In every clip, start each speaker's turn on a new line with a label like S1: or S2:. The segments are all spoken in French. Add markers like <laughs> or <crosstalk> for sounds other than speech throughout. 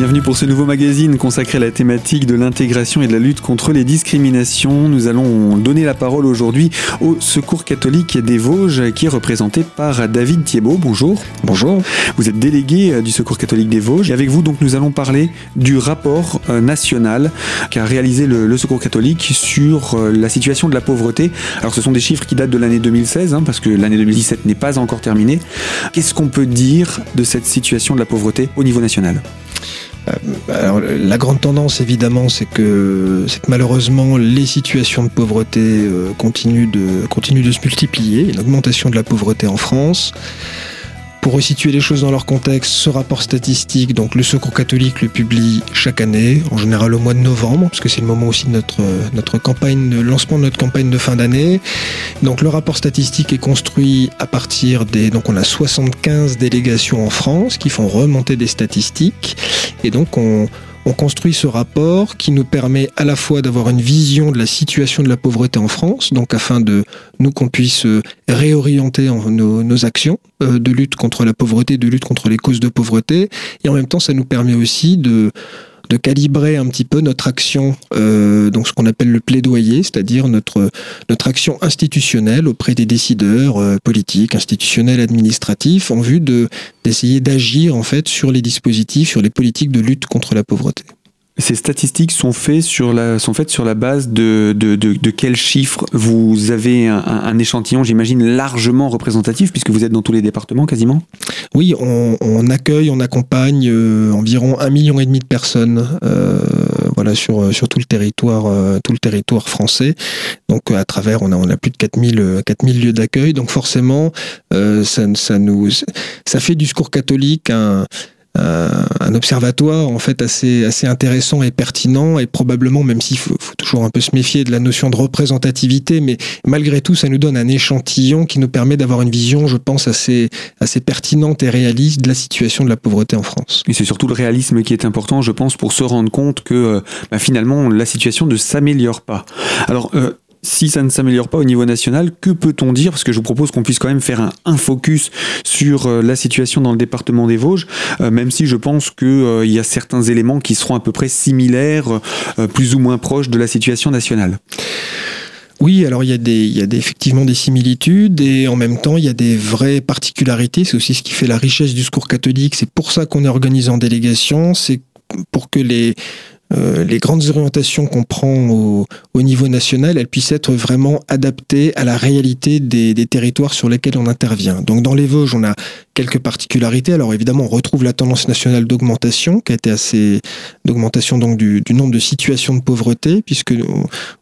S1: Bienvenue pour ce nouveau magazine consacré à la thématique de l'intégration et de la lutte contre les discriminations. Nous allons donner la parole aujourd'hui au Secours catholique des Vosges qui est représenté par David Thiebaud. Bonjour.
S2: Bonjour.
S1: Vous êtes délégué euh, du Secours catholique des Vosges et avec vous donc nous allons parler du rapport euh, national qu'a réalisé le, Secours catholique sur euh, la situation de la pauvreté. Alors ce sont des chiffres qui datent de l'année 2016 hein, parce que l'année 2017 n'est pas encore terminée. Qu'est-ce qu'on peut dire de cette situation de la pauvreté au niveau national?
S2: Alors, la grande tendance, évidemment, c'est que, malheureusement, les situations de pauvreté euh, continuent, de, continuent de se multiplier. Une augmentation de la pauvreté en France. Pour resituer les choses dans leur contexte, ce rapport statistique, donc le Secours catholique le publie chaque année, en général au mois de novembre, parce que c'est le moment aussi de notre, notre campagne, le lancement de notre campagne de fin d'année. Donc le rapport statistique est construit à partir des... Donc on a 75 délégations en France qui font remonter des statistiques. Et donc on on construit ce rapport qui nous permet à la fois d'avoir une vision de la situation de la pauvreté en France, donc afin de nous qu'on puisse euh, réorienter nos, actions euh, de lutte contre la pauvreté, de lutte contre les causes de pauvreté, et en même temps ça nous permet aussi de de calibrer un petit peu notre action, euh, donc ce qu'on appelle le plaidoyer, c'est-à-dire notre, notre action institutionnelle auprès des décideurs euh, politiques, institutionnels, administratifs, en vue de, d'essayer d'agir en fait sur les dispositifs, sur les politiques de lutte contre la pauvreté.
S1: Ces statistiques sont, faites sur la, sont sur la base de, de, de, quels chiffres Vous avez un, échantillon, j'imagine, largement représentatif, puisque vous êtes dans tous les départements quasiment?
S2: Oui, on, accueille, on accompagne euh, environ un million et demi de personnes euh, voilà, sur, sur tout, le territoire, euh, tout le territoire français. Donc à travers, on a, on a plus de 4000, 4000 lieux d'accueil. Donc forcément, ça, ça, nous, ça fait du secours catholique un euh, un observatoire en fait assez assez intéressant et pertinent et probablement même s'il faut, toujours un peu se méfier de la notion de représentativité mais malgré tout ça nous donne un échantillon qui nous permet d'avoir une vision je pense assez assez pertinente et réaliste de la situation de la pauvreté en France.
S1: Et c'est surtout le réalisme qui est important je pense pour se rendre compte que euh, bah, finalement la situation ne s'améliore pas. Alors euh, si ça ne s'améliore pas au niveau national, que peut-on dire? Parce que je vous propose qu'on puisse quand même faire un, focus sur euh, la situation dans le département des Vosges, euh, même si je pense qu'il euh, y a certains éléments qui seront à peu près similaires, plus ou moins proches de la situation nationale.
S2: Oui, alors il y, a des, il y a effectivement des similitudes et en même temps il y a des vraies particularités. C'est aussi ce qui fait la richesse du secours catholique. C'est pour ça qu'on est organisé en délégation. C'est pour que les, euh, les grandes orientations qu'on prend au, niveau national, elles puissent être vraiment adaptées à la réalité des, territoires sur lesquels on intervient. Donc dans les Vosges, on a quelques particularités. Alors évidemment, on retrouve la tendance nationale d'augmentation, qui a été assez d'augmentation donc du, nombre de situations de pauvreté, puisque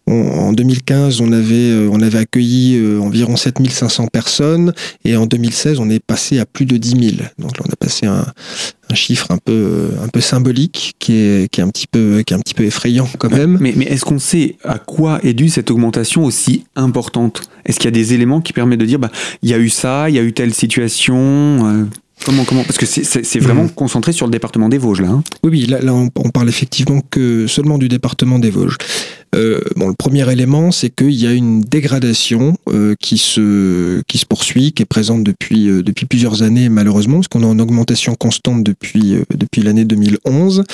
S2: en 2015, on avait, euh, on avait accueilli euh, environ 7500 personnes, et en 2016, on est passé à plus de 10 000. Donc là, on a passé un, un chiffre un peu un peu symbolique qui est qui est un petit peu qui est un petit peu effrayant quand même.
S1: Mais, mais est-ce qu'on sait à quoi est due cette augmentation aussi importante? Est-ce qu'il y a des éléments qui permettent de dire bah il y a eu ça, il y a eu telle situation euh, Comment, comment Parce que c'est vraiment mmh. concentré sur le département des Vosges, là. Hein
S2: oui, oui, là, là on, on, parle effectivement que seulement du département des Vosges. Euh, bon, le premier élément, c'est qu'il y a une dégradation euh, qui se qui se poursuit, qui est présente depuis euh, depuis plusieurs années malheureusement, parce qu'on est en augmentation constante depuis depuis l'année 2011.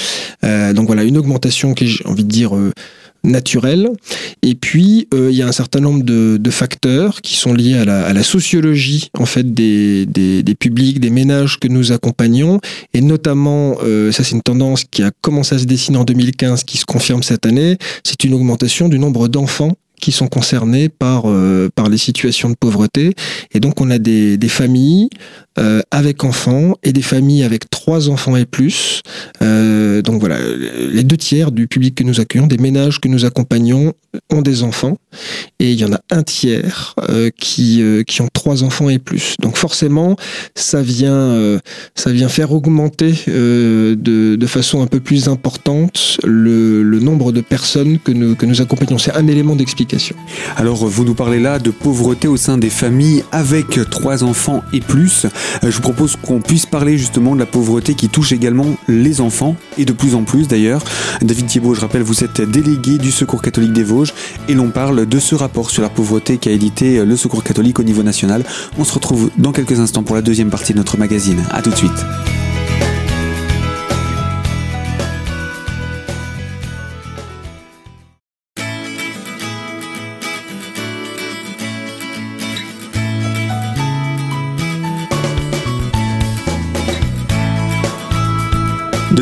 S2: donc voilà, une augmentation qui, j'ai envie de dire naturel. Et puis, euh, il y a un certain nombre de, facteurs qui sont liés à la, sociologie en fait des, des, publics, des ménages que nous accompagnons. Et notamment, euh, ça c'est une tendance qui a commencé à se dessiner en 2015, qui se confirme cette année, c'est une augmentation du nombre d'enfants qui sont concernés par, euh, par les situations de pauvreté. Et donc on a des, des familles euh, avec enfants et des familles avec trois enfants et plus. Euh, donc voilà, les deux tiers du public que nous accueillons, des ménages que nous accompagnons, ont des enfants. Et il y en a un tiers euh, qui, euh, qui ont trois enfants et plus. Donc forcément, ça vient, euh, ça vient faire augmenter de, de façon un peu plus importante le, le nombre de personnes que nous, que nous accompagnons. C'est un élément d'explication.
S1: Alors vous nous parlez là de pauvreté au sein des familles avec trois enfants et plus. Je vous propose qu'on puisse parler justement de la pauvreté qui touche également les enfants, et de plus en plus d'ailleurs. David Thiebaud, je rappelle, vous êtes délégué du Secours catholique des Vosges, et l'on parle de ce rapport sur la pauvreté qu'a édité euh, le Secours catholique au niveau national. On se retrouve dans quelques instants pour la deuxième partie de notre magazine. A tout de suite.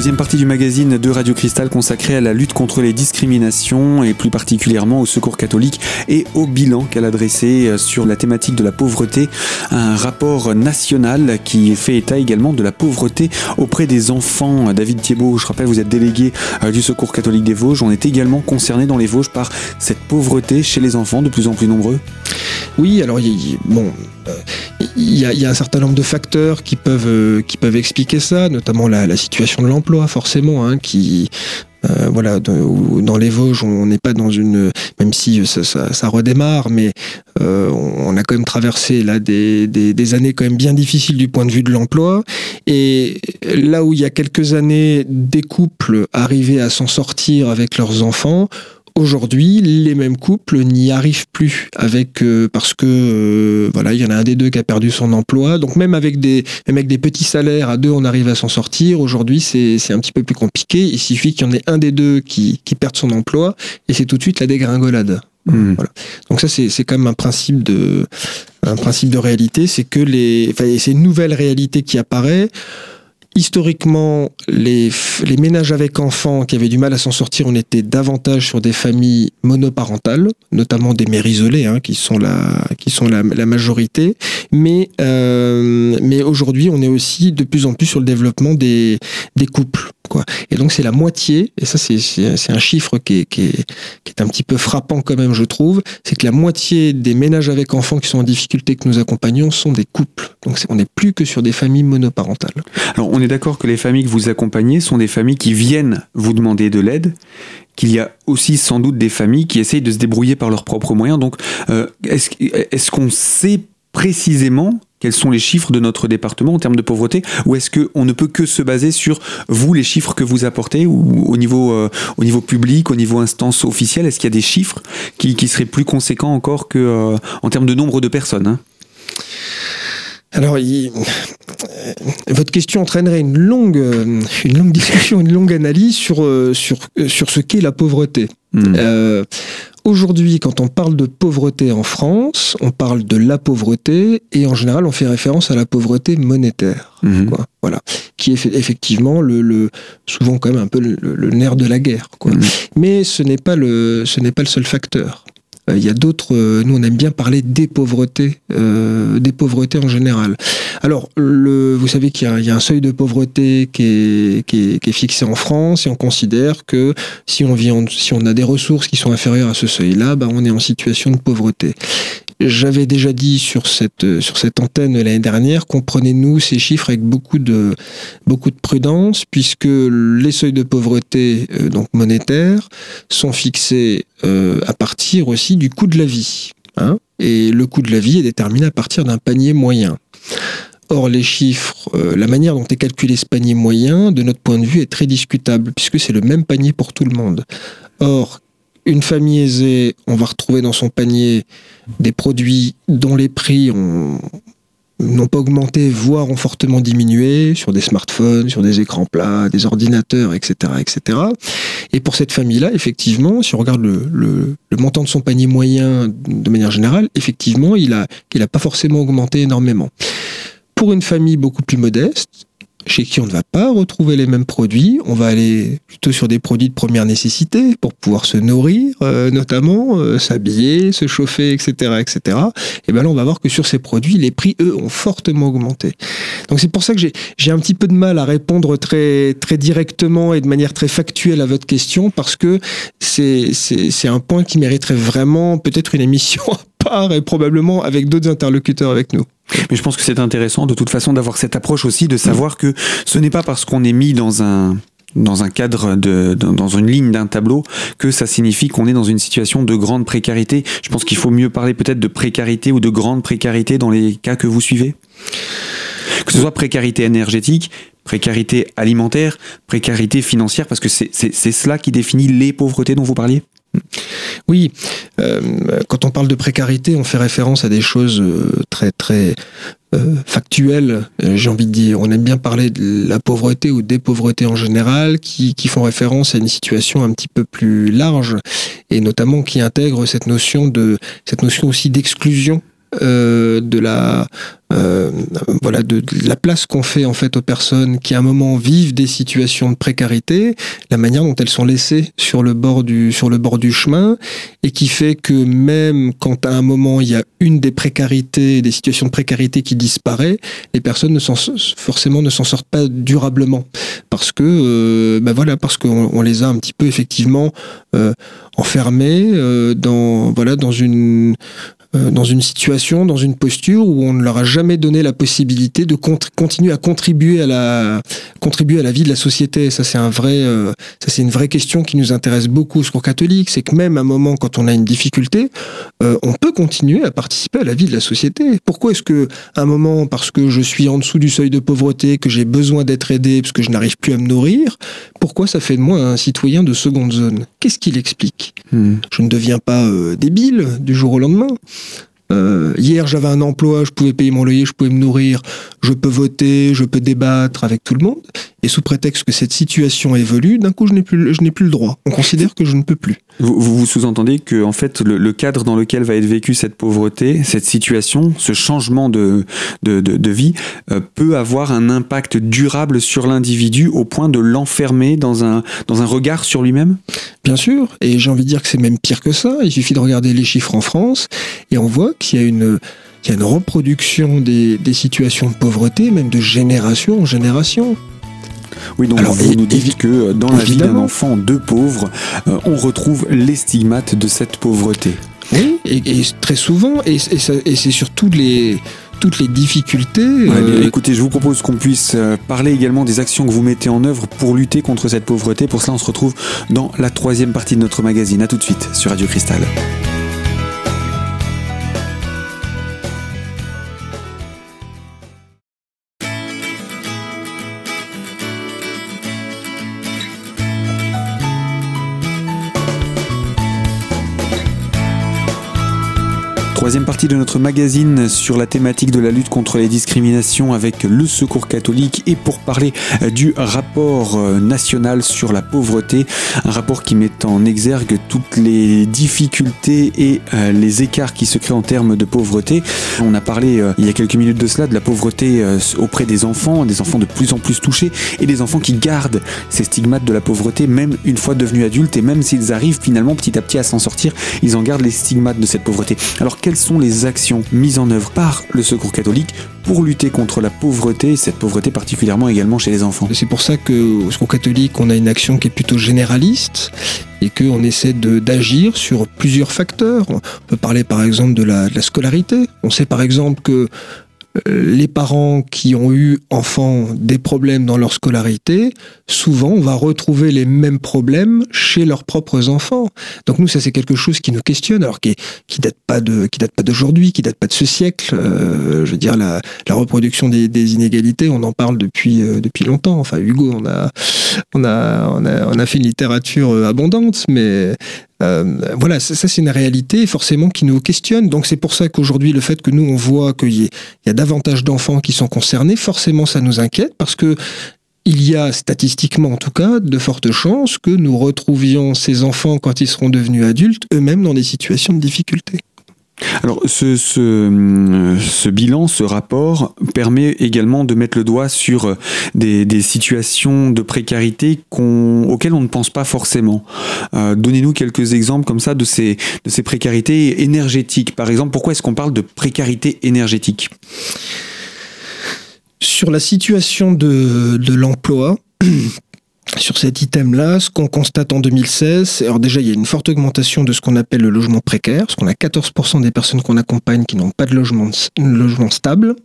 S1: Deuxième partie du magazine de Radio Cristal consacrée à la lutte contre les discriminations et plus particulièrement au secours catholique et au bilan qu'elle a dressé sur la thématique de la pauvreté. Un rapport national qui fait état également de la pauvreté auprès des enfants. David Thiebaud, je rappelle, vous êtes délégué euh, du secours catholique des Vosges. On est également concerné dans les Vosges par cette pauvreté chez les enfants de plus en plus nombreux.
S2: Oui, alors bon, euh, il y, a, un certain nombre de facteurs qui peuvent euh, qui peuvent expliquer ça, notamment la, situation de l'emploi, forcément, hein, qui euh, voilà, dans les Vosges, on n'est pas dans une, même si ça, redémarre, mais on a quand même traversé là des, des, années quand même bien difficiles du point de vue de l'emploi. Et là où il y a quelques années, des couples arrivaient à s'en sortir avec leurs enfants, Aujourd'hui, les mêmes couples n'y arrivent plus avec euh, parce que euh, voilà, il y en a un des deux qui a perdu son emploi. Donc même avec des avec des petits salaires à deux, on arrive à s'en sortir. Aujourd'hui, c'est un petit peu plus compliqué. Il suffit qu'il y en ait un des deux qui qui perde son emploi et c'est tout de suite la dégringolade. Mmh. Voilà. Donc ça c'est c'est quand même un principe de un principe de réalité, c'est que les enfin c'est une nouvelle réalité qui apparaît historiquement, les, les, ménages avec enfants qui avaient du mal à s'en sortir, on était davantage sur des familles monoparentales, notamment des mères isolées, hein, qui sont la, qui sont la, majorité. Mais, euh, mais aujourd'hui, on est aussi de plus en plus sur le développement des, des couples. Quoi. Et donc c'est la moitié, et ça c'est un chiffre qui est, un petit peu frappant quand même, je trouve, c'est que la moitié des ménages avec enfants qui sont en difficulté que nous accompagnons sont des couples. Donc on n'est plus que sur des familles monoparentales.
S1: Alors on est d'accord que les familles que vous accompagnez sont des familles qui viennent vous demander de l'aide, qu'il y a aussi sans doute des familles qui essayent de se débrouiller par leurs propres moyens. Donc, euh, est-ce qu'on sait précisément quels sont les chiffres de notre département en termes de pauvreté Ou est-ce qu'on ne peut que se baser sur vous, les chiffres que vous apportez, ou au niveau, euh, au niveau public, au niveau instance officielle Est-ce qu'il y a des chiffres qui, seraient plus conséquents encore que euh, en termes de nombre de personnes hein?
S2: Alors, votre question entraînerait une longue, une longue discussion, une longue analyse sur, euh, sur, sur ce qu'est la pauvreté. Hmm. Euh, aujourd'hui, quand on parle de pauvreté en France, on parle de la pauvreté et en général, on fait référence à la pauvreté monétaire. Hmm. Voilà, qui est effectivement le, le, souvent quand même un peu le, nerf de la guerre. Quoi. Hmm. Mais ce n'est pas le, ce n'est pas le seul facteur. Euh, il y a d'autres. Euh, nous, on aime bien parler des pauvretés, euh, des pauvretés en général. Alors, vous savez qu'il y, a un seuil de pauvreté qui est, fixé en France et on considère que si on, vit si on a des ressources qui sont inférieures à ce seuil-là, bah, on est en situation de pauvreté. J'avais déjà dit sur cette, sur cette antenne l'année dernière, comprenez-nous ces chiffres avec beaucoup de, prudence, puisque les seuils de pauvreté euh, monétaires sont fixés euh, à partir aussi du coût de la vie. Hein et le coût de la vie est déterminé à partir d'un panier moyen. Or, les chiffres, euh, la manière dont est calculé ce panier moyen, de notre point de vue, est très discutable, puisque c'est le même panier pour tout le monde. Or, une famille aisée, on va retrouver dans son panier des produits dont les prix n'ont pas augmenté, voire ont fortement diminué sur des smartphones, sur des écrans plats, des ordinateurs, etc., etc. Et pour cette famille-là, effectivement, si on regarde le, montant de son panier moyen de manière générale, effectivement, il a, il a pas forcément augmenté énormément. Pour une famille beaucoup plus modeste, chez qui on ne va pas retrouver les mêmes produits. On va aller plutôt sur des produits de première nécessité pour pouvoir se nourrir, euh, notamment euh, s'habiller, se chauffer, etc., etc. Et ben là, on va voir que sur ces produits, les prix eux ont fortement augmenté. Donc c'est pour ça que j'ai un petit peu de mal à répondre très très directement et de manière très factuelle à votre question parce que c'est un point qui mériterait vraiment peut-être une émission <laughs> et probablement avec d'autres interlocuteurs avec nous.
S1: Mais je pense que c'est intéressant de toute façon d'avoir cette approche aussi, de savoir que ce n'est pas parce qu'on est mis dans un dans un cadre de dans une ligne d'un tableau que ça signifie qu'on est dans une situation de grande précarité. Je pense qu'il faut mieux parler peut-être de précarité ou de grande précarité dans les cas que vous suivez. Que ce soit précarité énergétique, précarité alimentaire, précarité financière, parce que c'est cela qui définit les pauvretés dont vous parliez
S2: oui, euh, quand on parle de précarité, on fait référence à des choses euh, très très euh, factuelles. J'ai envie de dire, on aime bien parler de la pauvreté ou des pauvretés en général, qui, qui font référence à une situation un petit peu plus large et notamment qui intègre cette notion de cette notion aussi d'exclusion de la euh, voilà, de, la place qu'on fait en fait aux personnes qui à un moment vivent des situations de précarité, la manière dont elles sont laissées sur le bord du sur le bord du chemin, et qui fait que même quand à un moment il y a une des précarités, des situations de précarité qui disparaît, les personnes ne forcément ne s'en sortent pas durablement. Parce que euh, ben voilà parce qu'on on les a un petit peu effectivement euh, enfermés euh, dans voilà dans une euh, dans une situation, dans une posture où on ne leur a jamais donné la possibilité de continuer à contribuer à la contribuer à la vie de la société. Ça c'est un vrai, euh, ça c'est une vraie question qui nous intéresse beaucoup au secours catholique. C'est que même à un moment quand on a une difficulté, euh, on peut continuer à participer à la vie de la société. Pourquoi est-ce que à un moment parce que je suis en dessous du seuil de pauvreté, que j'ai besoin d'être aidé parce que je n'arrive plus à me nourrir, pourquoi ça fait de moi un citoyen de seconde zone? Qu'est-ce qu'il explique? Hmm. Je ne deviens pas débile du jour au lendemain. Euh, hier, j'avais un emploi, je pouvais payer mon loyer, je pouvais me nourrir, je peux voter, je peux débattre avec tout le monde. Et sous prétexte que cette situation évolue, d'un coup, je n'ai plus, je n'ai plus le droit. On considère que je ne peux plus.
S1: Vous, vous sous-entendez que, en fait, le, cadre dans lequel va être vécue cette pauvreté, cette situation, ce changement de, de, de, vie, euh, peut avoir un impact durable sur l'individu au point de l'enfermer dans un, dans un regard sur lui-même?
S2: Bien sûr. Et j'ai envie de dire que c'est même pire que ça. Il suffit de regarder les chiffres en France et on voit qu'il y a une, il y a une reproduction des, des situations de pauvreté, même de génération en génération.
S1: Oui, donc vous nous dites que euh, dans la vie d'un enfant de pauvre, euh, on retrouve les stigmates de cette pauvreté.
S2: Oui, et, très souvent, et, c'est sur toutes les, toutes les difficultés. Euh,
S1: écoutez, je vous propose qu'on puisse parler également des actions que vous mettez en œuvre pour lutter contre cette pauvreté. Pour cela, on se retrouve dans la troisième partie de notre magazine. A tout de suite sur Radio Cristal. Troisième partie de notre magazine sur la thématique de la lutte contre les discriminations avec le Secours catholique et pour parler euh, du rapport euh, national sur la pauvreté, un rapport qui met en exergue toutes les difficultés et euh, les écarts qui se créent en termes de pauvreté. On a parlé il y a quelques minutes de cela de la pauvreté auprès des enfants, des enfants de plus en plus touchés et des enfants qui gardent ces stigmates de la pauvreté même une fois devenus adultes et même s'ils arrivent finalement petit à petit à s'en sortir, ils en gardent les stigmates de cette pauvreté. Alors quelles sont les actions mises en œuvre par le Secours catholique pour lutter contre la pauvreté, cette pauvreté particulièrement également chez les enfants?
S2: C'est pour ça qu'au Secours catholique, on a une action qui est plutôt généraliste et qu'on essaie d'agir sur plusieurs facteurs. On peut parler par exemple de la, de la scolarité. On sait par exemple que les parents qui ont eu enfants des problèmes dans leur scolarité, souvent on va retrouver les mêmes problèmes chez leurs propres enfants. Donc nous ça c'est quelque chose qui nous questionne, alors qui, qui date pas de qui date pas d'aujourd'hui, qui date pas de ce siècle. Euh, je veux dire la, la reproduction des, des, inégalités, on en parle depuis euh, depuis longtemps. Enfin Hugo, on a on a on a on a fait une littérature abondante, mais euh, voilà, ça, c'est une réalité forcément qui nous questionne. Donc c'est pour ça qu'aujourd'hui, le fait que nous, on voit qu'il y, y, a davantage d'enfants qui sont concernés, forcément, ça nous inquiète parce que il y a statistiquement en tout cas de fortes chances que nous retrouvions ces enfants quand ils seront devenus adultes eux-mêmes dans des situations de difficulté.
S1: Alors ce, ce, bilan, ce rapport permet également de mettre le doigt sur euh, des, situations de précarité auxquelles on ne pense pas forcément. Euh, donnez-nous quelques exemples comme ça de ces, précarités énergétiques. Par exemple, pourquoi est-ce qu'on parle de précarité énergétique?
S2: Sur la situation de l'emploi, <clears throat> sur cet item-là, ce qu'on constate en 2016, alors déjà il y a une forte augmentation de ce qu'on appelle le logement précaire, parce qu'on a 14% des personnes qu'on accompagne qui n'ont pas de logement, stable,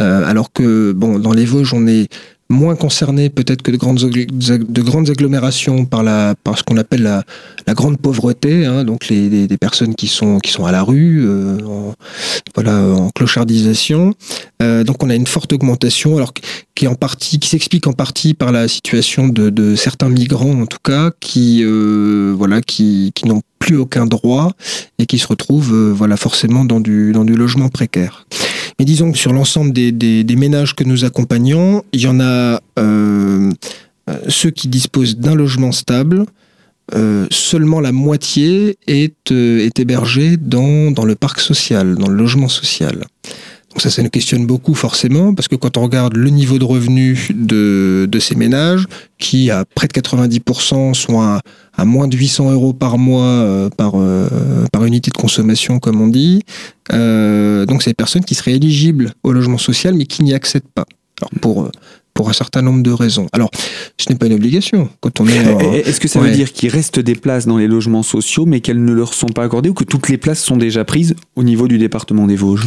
S2: euh, alors que bon dans les Vosges on est moins concernés peut-être que de grandes, de grandes agglomérations par, ce qu'on appelle la, grande pauvreté, hein, donc les, personnes qui sont, à la rue, euh, en, voilà, en clochardisation. Euh, donc on a une forte augmentation, alors qui est en partie, qui s'explique en partie par la situation de, certains migrants en tout cas, qui euh, qui, n'ont plus aucun droit et qui se retrouvent forcément dans du logement précaire. Mais disons que sur l'ensemble des, des, ménages que nous accompagnons, il y en a euh, ceux qui disposent d'un logement stable, seulement la moitié est, est hébergée dans, dans le parc social, dans le logement social. Donc ça, ça nous questionne beaucoup forcément, parce que quand on regarde le niveau de revenus de, ces ménages, qui à près de 90% sont à, moins de 800 euros par mois euh, par, euh, par unité de consommation, comme on dit, euh, donc c'est des personnes qui seraient éligibles au logement social, mais qui n'y accèdent pas. Alors pour pour un certain nombre de raisons. Alors, ce n'est pas une obligation. Quand on est.
S1: Est-ce que ça veut dire qu'il reste des places dans les logements sociaux, mais qu'elles ne leur sont pas accordées, ou que toutes les places sont déjà prises au niveau du département des Vosges?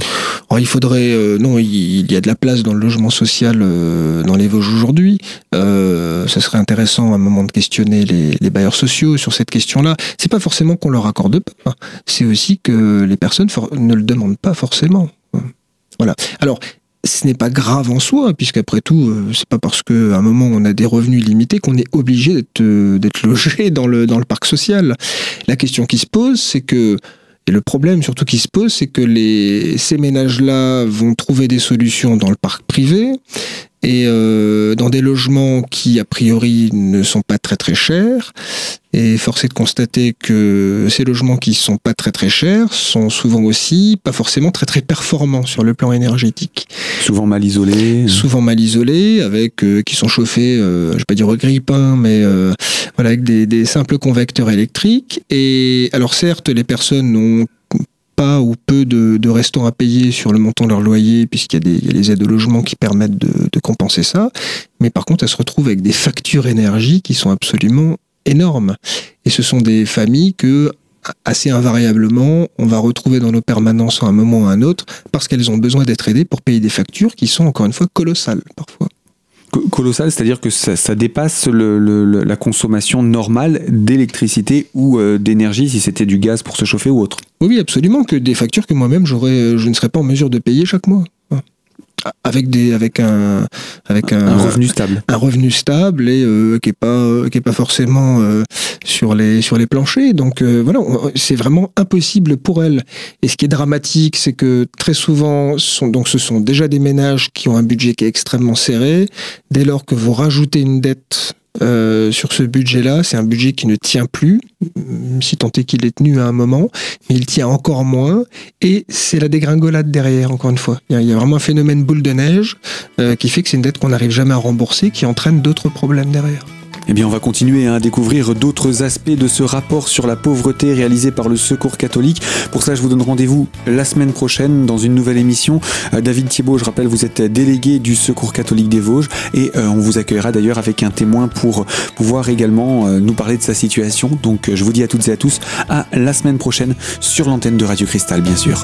S2: Alors, Il faudrait. Euh, non, il, y a de la place dans le logement social euh, dans les Vosges aujourd'hui. Euh, ça serait intéressant à un moment de questionner les, les bailleurs sociaux sur cette question-là. C'est pas forcément qu'on leur accorde pas. Hein. C'est aussi que les personnes ne le demandent pas forcément. Voilà. Alors, ce n'est pas grave en soi, puisqu'après tout, euh, c'est pas parce qu'à un moment on a des revenus limités qu'on est obligé d'être euh, logé dans le, parc social. La question qui se pose, c'est que et le problème surtout qui se pose, c'est que ces ménages-là vont trouver des solutions dans le parc privé et euh, dans des logements qui a priori ne sont pas très très chers. Et force est de constater que ces logements qui sont pas très très chers sont souvent aussi pas forcément très très performants sur le plan énergétique.
S1: Souvent mal isolés.
S2: Souvent mal isolés, avec euh, qui sont chauffés, euh, je vais pas dire au grille-pain, mais euh, voilà avec des, des simples convecteurs électriques. Et alors certes, les personnes n'ont pas ou peu de, restants à payer sur le montant de leur loyer, puisqu'il y, a les aides au logement qui permettent de, compenser ça. Mais par contre, elles se retrouvent avec des factures énergie qui sont absolument énormes. Et ce sont des familles que, assez invariablement, on va retrouver dans nos permanences à un moment ou à un autre, parce qu'elles ont besoin d'être aidées pour payer des factures qui sont, encore une fois, colossales parfois
S1: colossal, c'est-à-dire que ça, dépasse la consommation normale d'électricité ou euh, d'énergie si c'était du gaz pour se chauffer ou autre.
S2: Oui, absolument, que des factures que moi-même j'aurais, je ne serais pas en mesure de payer chaque mois avec des avec un avec un,
S1: un revenu stable.
S2: un revenu stable et euh, qui est pas qui est pas forcément euh, sur les sur les planchers. Donc euh, voilà c'est vraiment impossible pour elles et ce qui est dramatique c'est que très souvent sont donc ce sont déjà des ménages qui ont un budget qui est extrêmement serré. Dès lors que vous rajoutez une dette euh, sur ce budget-là. C'est un budget qui ne tient plus, si tant est qu'il est tenu à un moment, mais il tient encore moins. Et c'est la dégringolade derrière, encore une fois. Il y, a, vraiment un phénomène boule de neige euh, qui fait que c'est une dette qu'on n'arrive jamais à rembourser, qui entraîne d'autres problèmes derrière.
S1: Eh bien, on va continuer à découvrir d'autres aspects de ce rapport sur la pauvreté réalisé par le Secours catholique. Pour ça, je vous donne rendez-vous la semaine prochaine dans une nouvelle émission. Euh, David Thiebaud, je rappelle, vous êtes délégué du Secours catholique des Vosges et euh, on vous accueillera d'ailleurs avec un témoin pour pouvoir également euh, nous parler de sa situation. Donc, je vous dis à toutes et à tous à la semaine prochaine sur l'antenne de Radio Cristal, bien sûr.